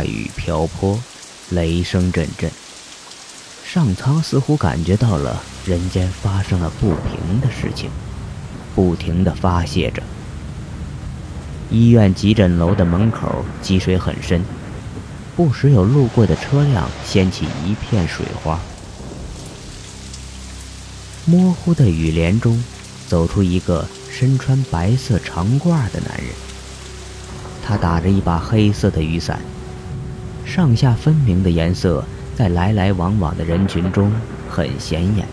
大雨瓢泼，雷声阵阵。上苍似乎感觉到了人间发生了不平的事情，不停地发泄着。医院急诊楼的门口积水很深，不时有路过的车辆掀起一片水花。模糊的雨帘中，走出一个身穿白色长褂的男人。他打着一把黑色的雨伞，上下分明的颜色。在来来往往的人群中很显眼。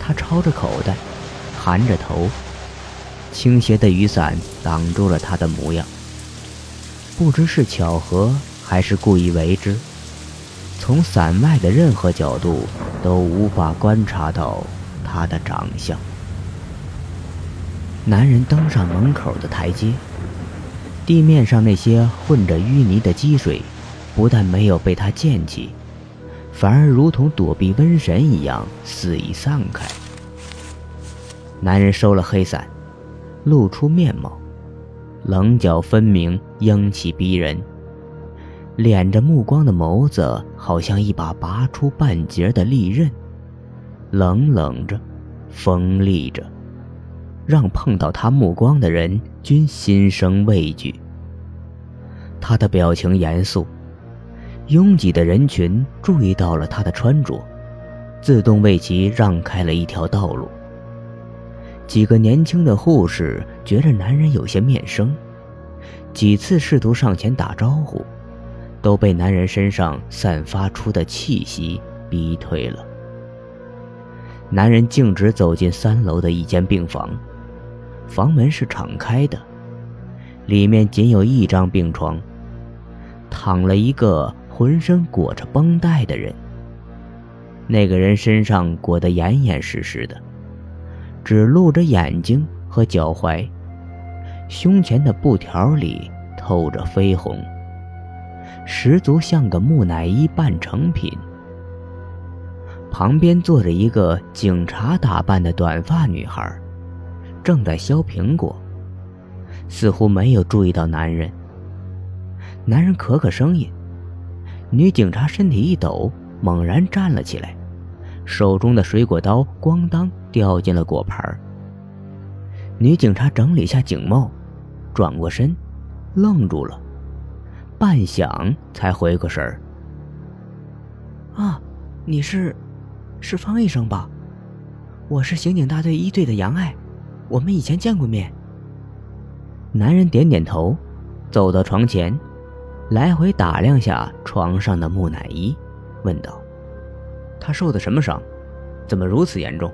他抄着口袋，含着头，倾斜的雨伞挡住了他的模样。不知是巧合还是故意为之，从伞外的任何角度都无法观察到他的长相。男人登上门口的台阶，地面上那些混着淤泥的积水，不但没有被他溅起。反而如同躲避瘟神一样肆意散开。男人收了黑伞，露出面貌，棱角分明，英气逼人。敛着目光的眸子，好像一把拔出半截的利刃，冷冷着，锋利着，让碰到他目光的人均心生畏惧。他的表情严肃。拥挤的人群注意到了他的穿着，自动为其让开了一条道路。几个年轻的护士觉着男人有些面生，几次试图上前打招呼，都被男人身上散发出的气息逼退了。男人径直走进三楼的一间病房，房门是敞开的，里面仅有一张病床，躺了一个。浑身裹着绷带的人，那个人身上裹得严严实实的，只露着眼睛和脚踝，胸前的布条里透着绯红，十足像个木乃伊半成品。旁边坐着一个警察打扮的短发女孩，正在削苹果，似乎没有注意到男人。男人咳咳声音。女警察身体一抖，猛然站了起来，手中的水果刀咣当掉进了果盘。女警察整理下警帽，转过身，愣住了，半晌才回过神儿。啊，你是，是方医生吧？我是刑警大队一队的杨爱，我们以前见过面。男人点点头，走到床前。来回打量下床上的木乃伊，问道：“他受的什么伤？怎么如此严重？”